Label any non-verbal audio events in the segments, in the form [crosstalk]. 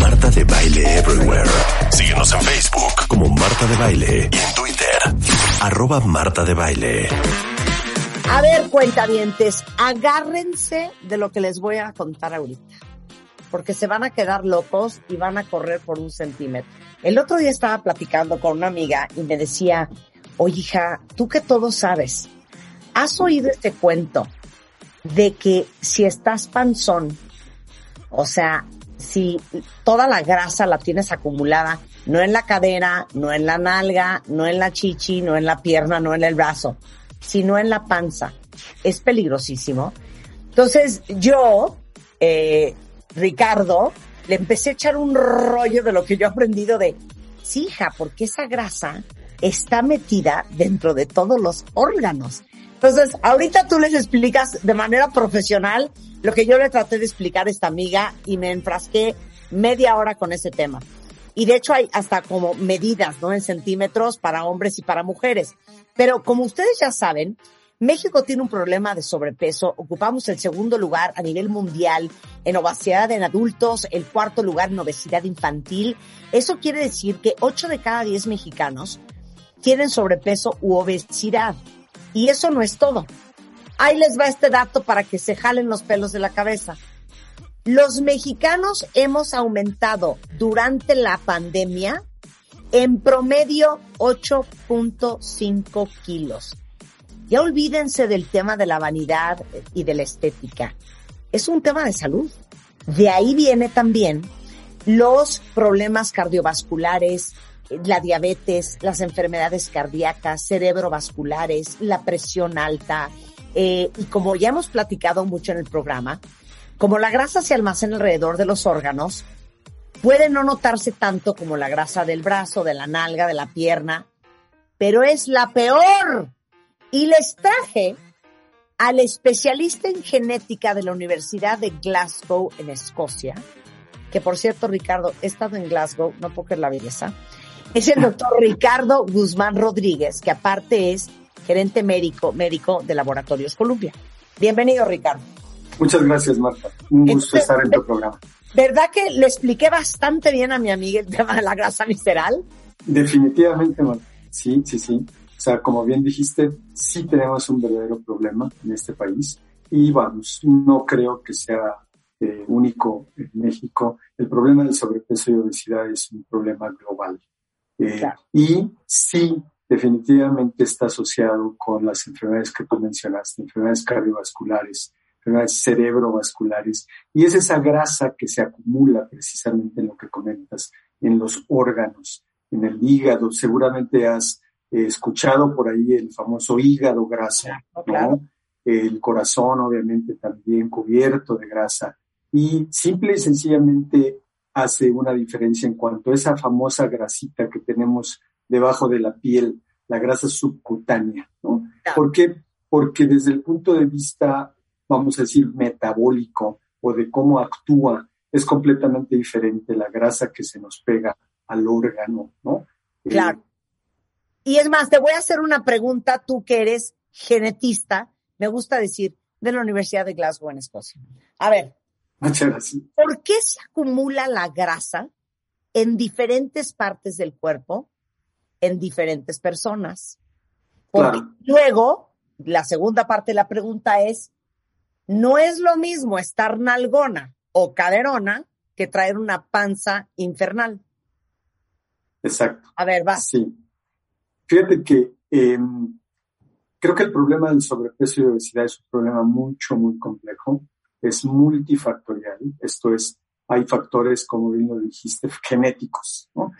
Marta de Baile Everywhere. Síguenos en Facebook como Marta de Baile y en Twitter, arroba Marta de Baile. A ver, cuentavientes, agárrense de lo que les voy a contar ahorita. Porque se van a quedar locos y van a correr por un centímetro. El otro día estaba platicando con una amiga y me decía, oye hija, tú que todo sabes, ¿has oído este cuento de que si estás panzón, o sea, si toda la grasa la tienes acumulada, no en la cadera, no en la nalga, no en la chichi, no en la pierna, no en el brazo, sino en la panza. Es peligrosísimo. Entonces yo, eh, Ricardo, le empecé a echar un rollo de lo que yo he aprendido de, sí, hija, porque esa grasa está metida dentro de todos los órganos. Entonces, ahorita tú les explicas de manera profesional lo que yo le traté de explicar a esta amiga y me enfrasqué media hora con ese tema. Y de hecho hay hasta como medidas, ¿no? En centímetros para hombres y para mujeres. Pero como ustedes ya saben, México tiene un problema de sobrepeso. Ocupamos el segundo lugar a nivel mundial en obesidad en adultos, el cuarto lugar en obesidad infantil. Eso quiere decir que 8 de cada 10 mexicanos tienen sobrepeso u obesidad. Y eso no es todo. Ahí les va este dato para que se jalen los pelos de la cabeza. Los mexicanos hemos aumentado durante la pandemia en promedio 8.5 kilos. Ya olvídense del tema de la vanidad y de la estética. Es un tema de salud. De ahí viene también los problemas cardiovasculares, la diabetes, las enfermedades cardíacas, cerebrovasculares, la presión alta. Eh, y como ya hemos platicado mucho en el programa, como la grasa se almacena alrededor de los órganos, puede no notarse tanto como la grasa del brazo, de la nalga, de la pierna, pero es la peor. Y les traje al especialista en genética de la Universidad de Glasgow en Escocia, que por cierto, Ricardo, he estado en Glasgow, no porque la belleza, es el doctor Ricardo Guzmán Rodríguez, que aparte es gerente médico, médico de Laboratorios Columbia. Bienvenido, Ricardo. Muchas gracias, Marta. Un gusto estar en tu programa. ¿Verdad que le expliqué bastante bien a mi amiga el tema de la grasa visceral? Definitivamente, Marta. Sí, sí, sí. O sea, como bien dijiste, sí tenemos un verdadero problema en este país y vamos, no creo que sea eh, único en México. El problema del sobrepeso y obesidad es un problema global. Eh, y sí, definitivamente está asociado con las enfermedades que tú mencionaste, enfermedades cardiovasculares, enfermedades cerebrovasculares, y es esa grasa que se acumula precisamente en lo que comentas, en los órganos, en el hígado. Seguramente has eh, escuchado por ahí el famoso hígado grasa, ¿no? El corazón, obviamente, también cubierto de grasa. Y simple y sencillamente hace una diferencia en cuanto a esa famosa grasita que tenemos debajo de la piel, la grasa subcutánea, ¿no? ¿Por qué? Porque desde el punto de vista, vamos a decir, metabólico o de cómo actúa, es completamente diferente la grasa que se nos pega al órgano, ¿no? Eh, claro. y es más, te voy a hacer una pregunta, tú que eres genetista, me gusta decir, de la Universidad de Glasgow en Escocia. A ver, Muchas gracias. ¿Por qué se acumula la grasa en diferentes partes del cuerpo, en diferentes personas? Porque luego, la segunda parte de la pregunta es, no es lo mismo estar nalgona o caderona que traer una panza infernal. Exacto. A ver, va. Sí. Fíjate que em, creo que el problema del sobrepeso y obesidad es un problema mucho, muy complejo es multifactorial. Esto es, hay factores, como bien lo dijiste, genéticos, ¿no?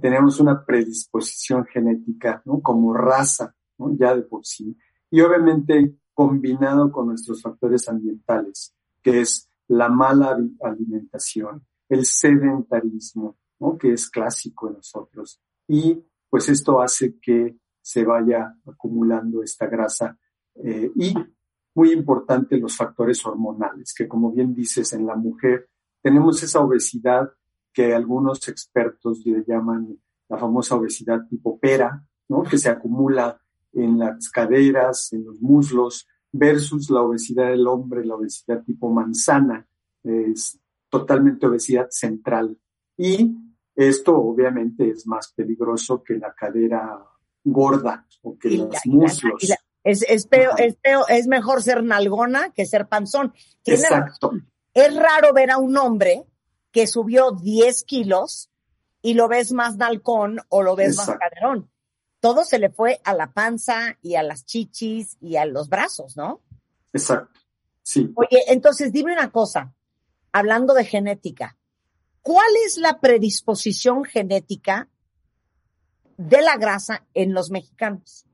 tenemos una predisposición genética, ¿no? Como raza, ¿no? Ya de por sí. Y obviamente combinado con nuestros factores ambientales, que es la mala alimentación, el sedentarismo, ¿no? que es clásico en nosotros. Y pues esto hace que se vaya acumulando esta grasa. Eh, y muy importante los factores hormonales, que como bien dices, en la mujer tenemos esa obesidad que algunos expertos le llaman la famosa obesidad tipo pera, ¿no? que se acumula en las caderas, en los muslos, versus la obesidad del hombre, la obesidad tipo manzana, es totalmente obesidad central. Y esto obviamente es más peligroso que la cadera gorda o que los muslos. Es, es, es, es mejor ser nalgona que ser panzón. Exacto. Es raro ver a un hombre que subió 10 kilos y lo ves más nalcón o lo ves más caderón. Todo se le fue a la panza y a las chichis y a los brazos, ¿no? Exacto. Sí. Oye, entonces dime una cosa, hablando de genética, ¿cuál es la predisposición genética de la grasa en los mexicanos?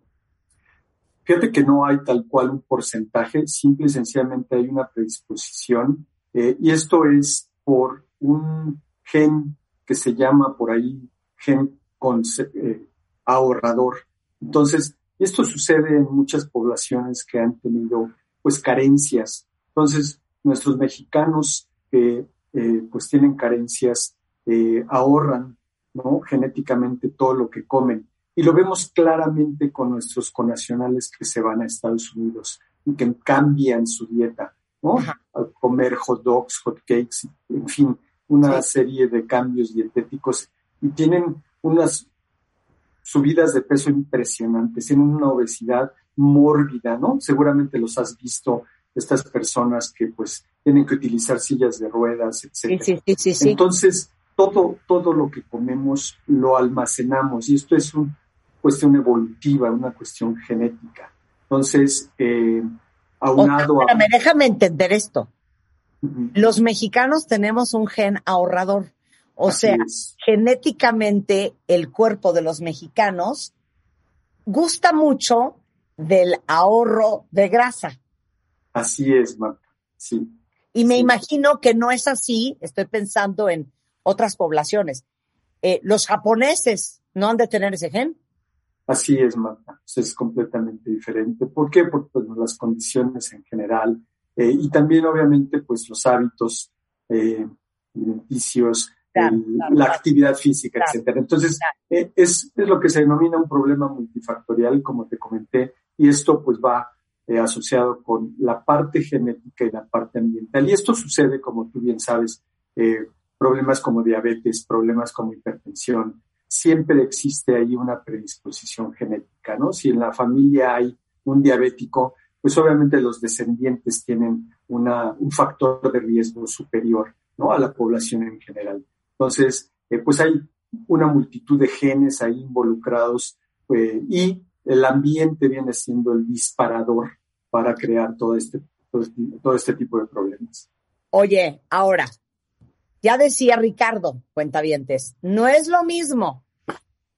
Fíjate que no hay tal cual un porcentaje, simple y sencillamente hay una predisposición eh, y esto es por un gen que se llama por ahí gen eh, ahorrador. Entonces, esto sucede en muchas poblaciones que han tenido pues carencias. Entonces, nuestros mexicanos que eh, pues tienen carencias ahorran ¿no? genéticamente todo lo que comen. Y lo vemos claramente con nuestros conacionales que se van a Estados Unidos y que cambian su dieta, ¿no? Al comer hot dogs, hot cakes, en fin, una serie de cambios dietéticos y tienen unas subidas de peso impresionantes, tienen una obesidad mórbida, ¿no? Seguramente los has visto, estas personas que pues tienen que utilizar sillas de ruedas, etc. Sí, sí, sí, Entonces, todo, todo lo que comemos lo almacenamos y esto es una cuestión evolutiva, una cuestión genética. Entonces, eh, aunado a... déjame entender esto. Los mexicanos tenemos un gen ahorrador. O sea, genéticamente el cuerpo de los mexicanos gusta mucho del ahorro de grasa. Así es, Marta. Sí. Y me imagino que no es así, estoy pensando en otras poblaciones. Eh, los japoneses no han de tener ese gen. Así es, Marta. Es completamente diferente. ¿Por qué? Porque pues, las condiciones en general eh, y también, obviamente, pues los hábitos eh, alimenticios, la actividad física, etcétera. Entonces, eh, es, es, lo que se denomina un problema multifactorial, como te comenté, y esto pues va asociado con la parte genética y la parte ambiental. Y esto sucede, como tú bien sabes, problemas como diabetes, problemas como hipertensión, siempre existe ahí una predisposición genética, ¿no? Si en la familia hay un diabético, pues obviamente los descendientes tienen una, un factor de riesgo superior ¿no? a la población en general. Entonces, eh, pues hay una multitud de genes ahí involucrados eh, y el ambiente viene siendo el disparador para crear todo este, todo este tipo de problemas. Oye, ahora, ya decía Ricardo, cuentavientes, no es lo mismo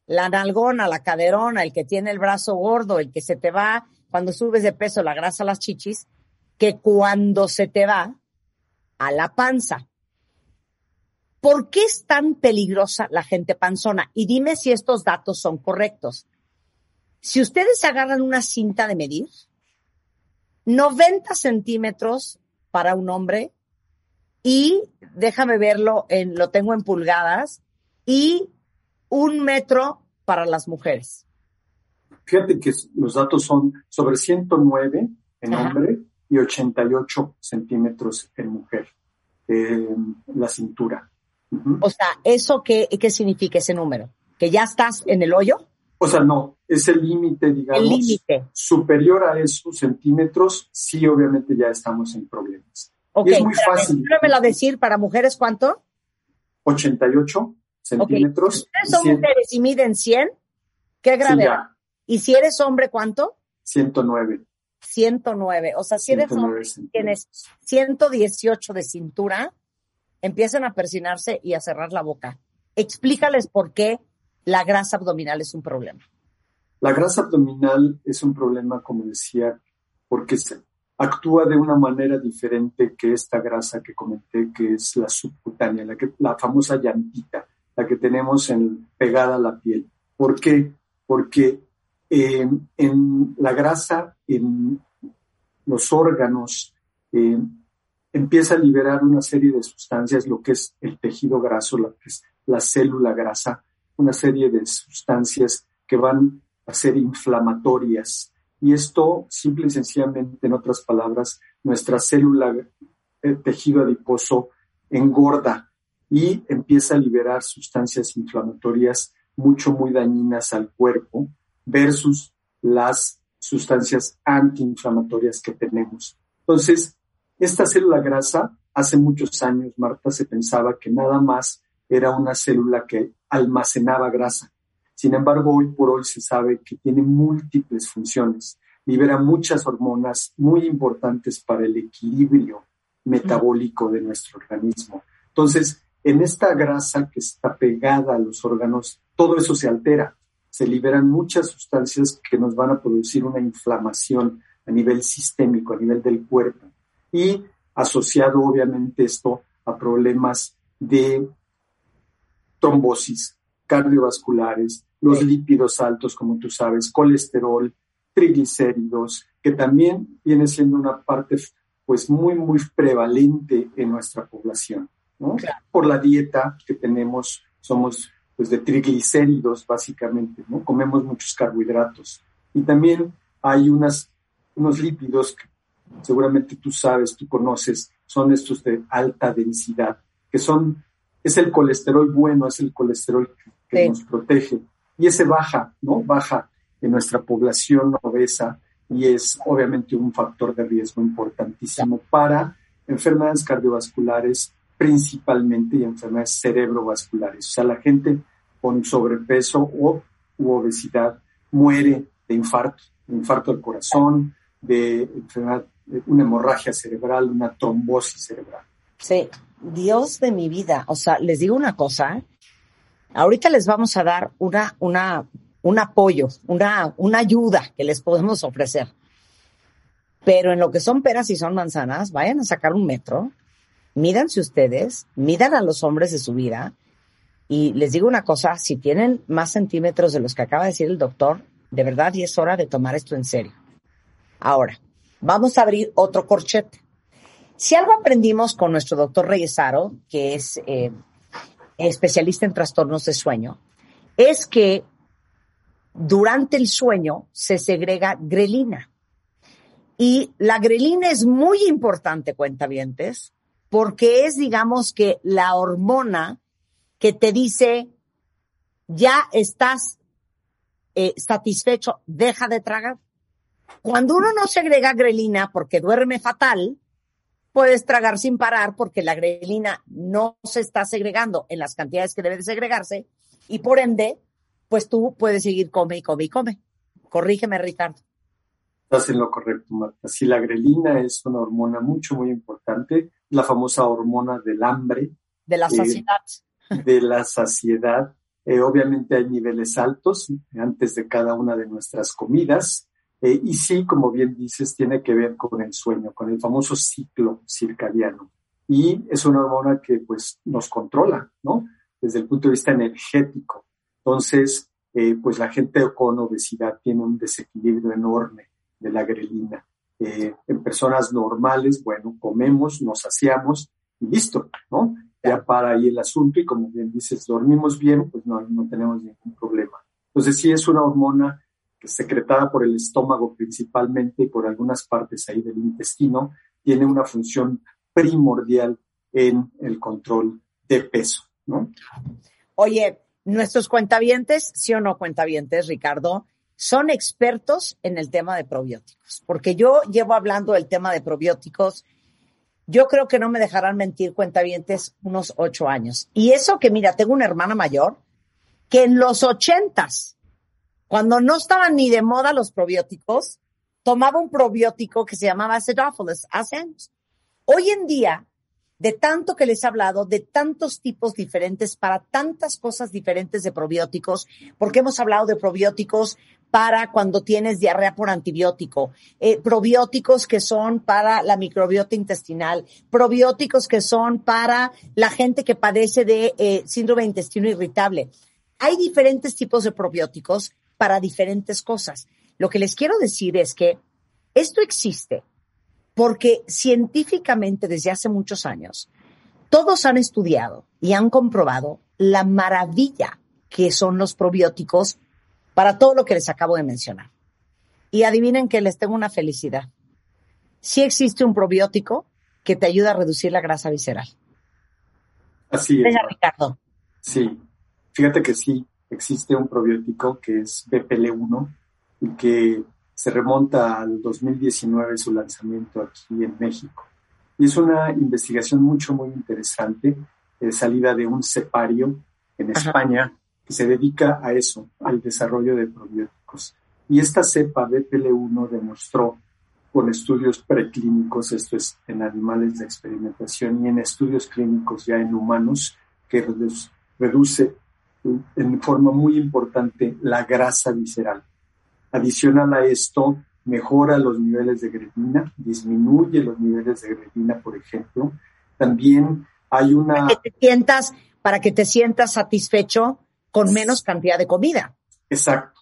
la nalgona, la caderona, el que tiene el brazo gordo, el que se te va cuando subes de peso la grasa a las chichis que cuando se te va a la panza. ¿Por qué es tan peligrosa la gente panzona? Y dime si estos datos son correctos. Si ustedes agarran una cinta de medir, 90 centímetros para un hombre y déjame verlo en, lo tengo en pulgadas y un metro para las mujeres. Fíjate que los datos son sobre 109 en hombre y 88 centímetros en mujer, la cintura. O sea, ¿eso qué, qué significa ese número? ¿Que ya estás en el hoyo? O sea, no, es el límite, digamos. El límite. Superior a esos centímetros, sí, obviamente ya estamos en problemas. Ok, y es muy fácil. a decir, para mujeres, ¿cuánto? 88 centímetros. Si ustedes son mujeres y miden 100, ¿qué gravedad? ¿Y si eres hombre, cuánto? 109. 109. O sea, si eres hombre tienes 118 de cintura, empiezan a persinarse y a cerrar la boca. Explícales por qué la grasa abdominal es un problema. La grasa abdominal es un problema, como decía, porque actúa de una manera diferente que esta grasa que comenté, que es la subcutánea, la, que, la famosa llantita, la que tenemos en, pegada a la piel. ¿Por qué? Porque eh, en la grasa, en los órganos, eh, empieza a liberar una serie de sustancias, lo que es el tejido graso, lo la célula grasa, una serie de sustancias que van a ser inflamatorias. Y esto, simple y sencillamente, en otras palabras, nuestra célula, el tejido adiposo, engorda y empieza a liberar sustancias inflamatorias mucho, muy dañinas al cuerpo versus las sustancias antiinflamatorias que tenemos. Entonces, esta célula grasa, hace muchos años, Marta, se pensaba que nada más era una célula que almacenaba grasa. Sin embargo, hoy por hoy se sabe que tiene múltiples funciones. Libera muchas hormonas muy importantes para el equilibrio metabólico de nuestro organismo. Entonces, en esta grasa que está pegada a los órganos, todo eso se altera. Se liberan muchas sustancias que nos van a producir una inflamación a nivel sistémico, a nivel del cuerpo. Y asociado obviamente esto a problemas de trombosis cardiovasculares, los lípidos altos, como tú sabes, colesterol, triglicéridos, que también viene siendo una parte pues muy, muy prevalente en nuestra población. Por la dieta que tenemos, somos pues de triglicéridos básicamente, ¿no? Comemos muchos carbohidratos. Y también hay unas, unos lípidos que seguramente tú sabes, tú conoces, son estos de alta densidad, que son, es el colesterol bueno, es el colesterol que, nos protege. Y ese baja, ¿no? Baja en nuestra población obesa y es obviamente un factor de riesgo importantísimo para enfermedades cardiovasculares principalmente y enfermedades cerebrovasculares. O sea, la gente con sobrepeso o obesidad muere de infarto, de infarto del corazón, de enfermedad, una hemorragia cerebral, una trombosis cerebral. Sí, Dios de mi vida. O sea, les digo una cosa. ¿eh? Ahorita les vamos a dar una, una, un apoyo, una, una ayuda que les podemos ofrecer. Pero en lo que son peras y son manzanas, vayan a sacar un metro, mídanse ustedes, midan a los hombres de su vida. Y les digo una cosa, si tienen más centímetros de los que acaba de decir el doctor, de verdad y es hora de tomar esto en serio. Ahora, vamos a abrir otro corchete. Si algo aprendimos con nuestro doctor Reyesaro, que es eh, especialista en trastornos de sueño, es que durante el sueño se segrega grelina. Y la grelina es muy importante, cuentavientes, porque es, digamos que, la hormona que te dice, ya estás eh, satisfecho, deja de tragar. Cuando uno no segrega grelina porque duerme fatal, puedes tragar sin parar porque la grelina no se está segregando en las cantidades que debe de segregarse y por ende, pues tú puedes seguir come y come y come. Corrígeme, Ricardo. Estás en lo correcto, Marta. Si la grelina es una hormona mucho, muy importante la famosa hormona del hambre. De la eh, saciedad. de la saciedad. Eh, obviamente hay niveles altos antes de cada una de nuestras comidas. Eh, y sí, como bien dices, tiene que ver con el sueño, con el famoso ciclo circadiano. Y es una hormona que pues nos controla, ¿no? Desde el punto de vista energético. Entonces, pues la gente con obesidad tiene un desequilibrio enorme de la grelina. Eh, en personas normales, bueno, comemos, nos saciamos y listo, ¿no? Ya para ahí el asunto y como bien dices, dormimos bien, pues no, no tenemos ningún problema. Entonces sí es una hormona que secretada por el estómago principalmente y por algunas partes ahí del intestino, tiene una función primordial en el control de peso, ¿no? Oye, nuestros cuentavientes, sí o no cuentavientes, Ricardo, son expertos en el tema de probióticos, porque yo llevo hablando del tema de probióticos, yo creo que no me dejarán mentir cuentavientes unos ocho años. Y eso que, mira, tengo una hermana mayor que en los ochentas, cuando no estaban ni de moda los probióticos, tomaba un probiótico que se llamaba Acidophilus hace años. Hoy en día, de tanto que les he hablado, de tantos tipos diferentes para tantas cosas diferentes de probióticos, porque hemos hablado de probióticos para cuando tienes diarrea por antibiótico, eh, probióticos que son para la microbiota intestinal, probióticos que son para la gente que padece de eh, síndrome de intestino irritable. Hay diferentes tipos de probióticos para diferentes cosas. Lo que les quiero decir es que esto existe porque científicamente desde hace muchos años todos han estudiado y han comprobado la maravilla que son los probióticos para todo lo que les acabo de mencionar. Y adivinen que les tengo una felicidad. Sí existe un probiótico que te ayuda a reducir la grasa visceral. Así es. Venga, Ricardo. Sí, fíjate que sí, existe un probiótico que es BPL1 y que se remonta al 2019 su lanzamiento aquí en México. Y es una investigación mucho, muy interesante, eh, salida de un cepario en España se dedica a eso, al desarrollo de probióticos. Y esta cepa BPL1 demostró con estudios preclínicos, esto es en animales de experimentación y en estudios clínicos ya en humanos, que reduce en forma muy importante la grasa visceral. Adicional a esto, mejora los niveles de grelina, disminuye los niveles de grelina, por ejemplo. También hay una... Para que te sientas, para que te sientas satisfecho con menos cantidad de comida. Exacto.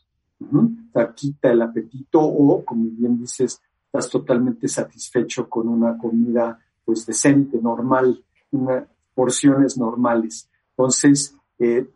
quita el apetito o, como bien dices, estás totalmente satisfecho con una comida pues decente, normal, una, porciones normales. Entonces, eh,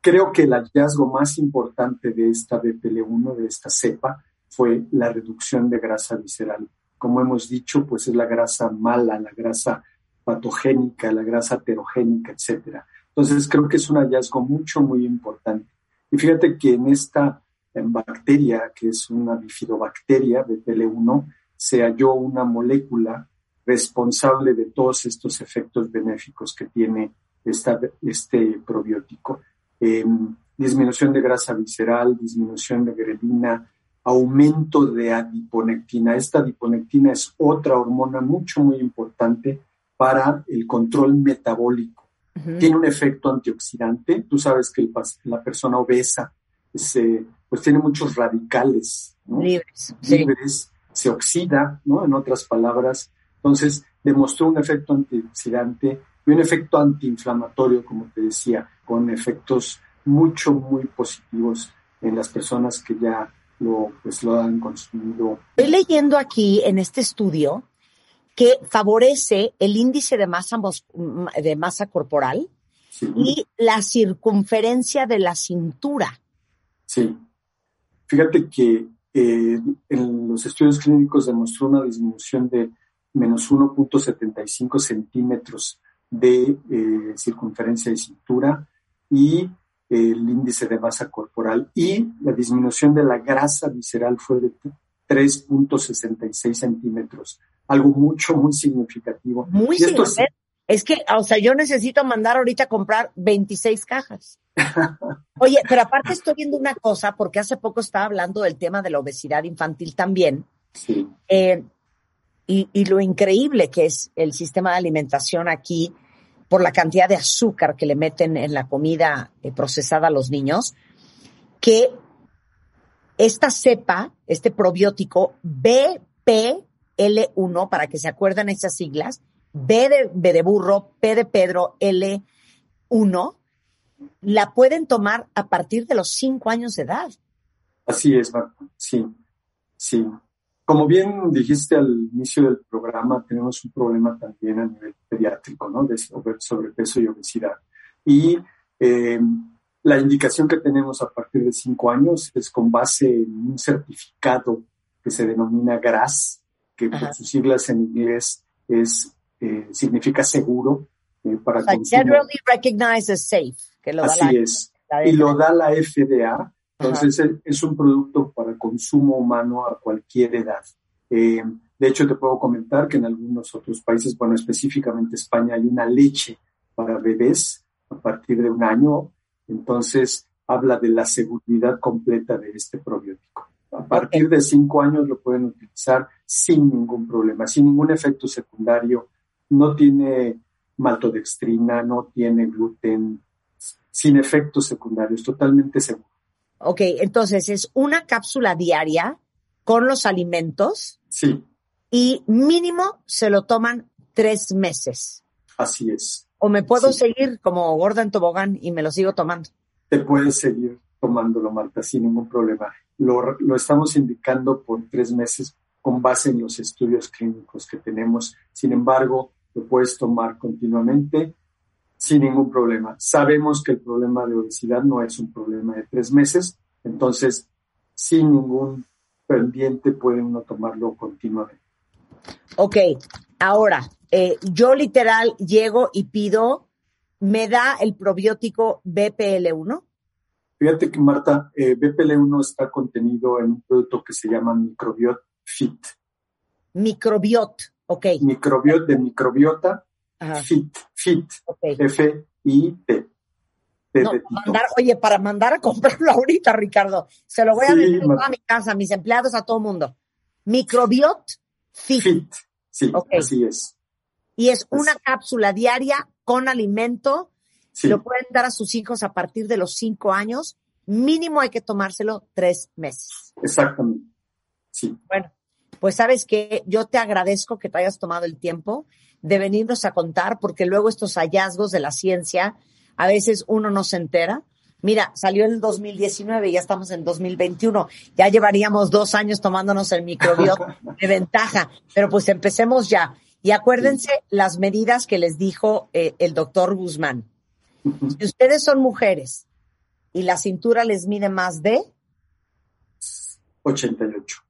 creo que el hallazgo más importante de esta BPL1, de esta cepa, fue la reducción de grasa visceral. Como hemos dicho, pues es la grasa mala, la grasa patogénica, la grasa heterogénica, etcétera. Entonces creo que es un hallazgo mucho, muy importante. Y fíjate que en esta bacteria, que es una bifidobacteria de BPL1, se halló una molécula responsable de todos estos efectos benéficos que tiene esta, este probiótico. Em, disminución de grasa visceral, disminución de grelina, aumento de adiponectina. Esta adiponectina es otra hormona mucho, muy importante para el control metabólico. Tiene un efecto antioxidante. Tú sabes que la persona obesa se, pues tiene muchos radicales libres, libres se oxida, ¿no? En otras palabras. Entonces, demostró un efecto antioxidante y un efecto antiinflamatorio, como te decía, con efectos mucho, muy positivos en las personas que ya lo, pues, lo han consumido. Estoy leyendo aquí en este estudio que favorece el índice de masa, de masa corporal y la circunferencia de la cintura. Sí. Fíjate que eh, en los estudios clínicos demostró una disminución de menos 1.75 centímetros de eh, circunferencia de cintura y el índice de masa corporal y la disminución de la grasa visceral fue de 3.66 centímetros, algo mucho, muy significativo. Muy significativo. Es que, o sea, yo necesito mandar ahorita a comprar 26 cajas. [laughs] Oye, pero aparte estoy viendo una cosa, porque hace poco estaba hablando del tema de la obesidad infantil también. Sí. Eh, y, y, lo increíble que es el sistema de alimentación aquí por la cantidad de azúcar que le meten en la comida eh, procesada a los niños, que esta cepa, este probiótico BPL1, para que se acuerden esas siglas, B de, B de burro, P de Pedro, L1, la pueden tomar a partir de los cinco años de edad. Así es. Sí, sí. Como bien dijiste al inicio del programa, tenemos un problema también a nivel pediátrico, ¿no? De sobrepeso y obesidad. Y eh, la indicación que tenemos a partir de cinco años es con base en un certificado que se denomina GRAS, que por sus siglas en inglés es, eh, significa seguro eh, para like Generally recognized as safe. Que lo Así da es. y lo da la FDA entonces es un producto para consumo humano a cualquier edad. Eh, de hecho, te puedo comentar que en algunos otros países, bueno, específicamente España, hay una leche para bebés a partir de un año. Entonces, habla de la seguridad completa de este probiótico. A partir de cinco años lo pueden utilizar sin ningún problema, sin ningún efecto secundario. No tiene maltodextrina, no tiene gluten, sin efectos secundarios, totalmente seguro. Ok, entonces es una cápsula diaria con los alimentos. Sí. Y mínimo se lo toman tres meses. Así es. O me puedo seguir como gorda en tobogán y me lo sigo tomando. Te puedes seguir tomándolo, Marta, sin ningún problema. Lo, lo estamos indicando por tres meses con base en los estudios clínicos que tenemos. Sin embargo, lo puedes tomar continuamente sin ningún problema. Sabemos que el problema de obesidad no es un problema de tres meses, entonces sin ningún pendiente puede uno tomarlo continuamente. Ok, ahora, eh, yo literal llego y pido, ¿me da el probiótico BPL1? Fíjate que Marta, eh, BPL1 está contenido en un producto que se llama Microbiot Fit. Microbiot, ok. Microbiot de microbiota Fit, Fit, F-I-T. oye, para mandar a comprarlo [laughs] ahorita, Ricardo, se lo voy a decir a mi casa, a mis empleados, a todo mundo. Microbiot Fit. Fit, sí, así es. Y es una cápsula diaria con alimento. Lo pueden dar a sus hijos a partir de los cinco años. Mínimo hay que tomárselo tres meses. Exactamente. Sí. Bueno, pues sabes que yo te agradezco que te hayas tomado el tiempo de venirnos a contar, porque luego estos hallazgos de la ciencia, a veces uno no se entera. Mira, salió en el 2019 y ya estamos en 2021. Ya llevaríamos dos años tomándonos el microbiota [laughs] de ventaja, pero pues empecemos ya. Y acuérdense las medidas que les dijo eh, el doctor Guzmán. Si ustedes son mujeres y la cintura les mide más de 88.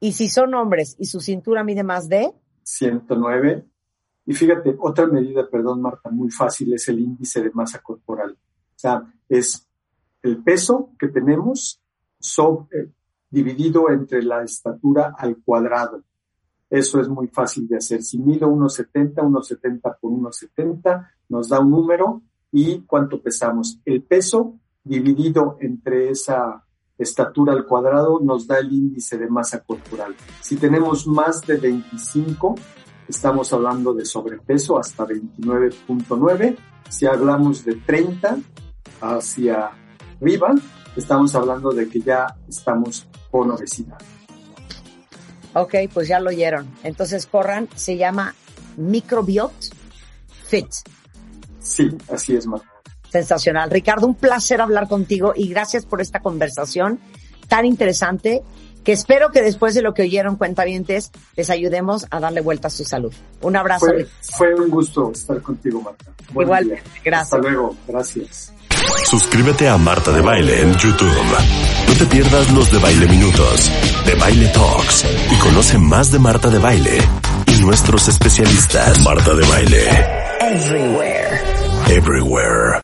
Y si son hombres y su cintura mide más de 109. Y fíjate, otra medida, perdón Marta, muy fácil es el índice de masa corporal. O sea, es el peso que tenemos sobre, dividido entre la estatura al cuadrado. Eso es muy fácil de hacer. Si mido 1,70, 1,70 por 1,70, nos da un número y cuánto pesamos. El peso dividido entre esa estatura al cuadrado nos da el índice de masa corporal. Si tenemos más de 25, estamos hablando de sobrepeso hasta 29.9. Si hablamos de 30 hacia arriba, estamos hablando de que ya estamos con obesidad. Ok, pues ya lo oyeron. Entonces corran, se llama Microbiot Fit. Sí, así es, Marta. Sensacional. Ricardo, un placer hablar contigo y gracias por esta conversación tan interesante que espero que después de lo que oyeron cuentavientes les ayudemos a darle vuelta a su salud. Un abrazo. Fue, un gusto estar contigo, Marta. Igual, gracias. Hasta luego, gracias. Suscríbete a Marta de Baile en YouTube. No te pierdas los de Baile Minutos, de Baile Talks y conoce más de Marta de Baile y nuestros especialistas. Marta de Baile. Everywhere. Everywhere.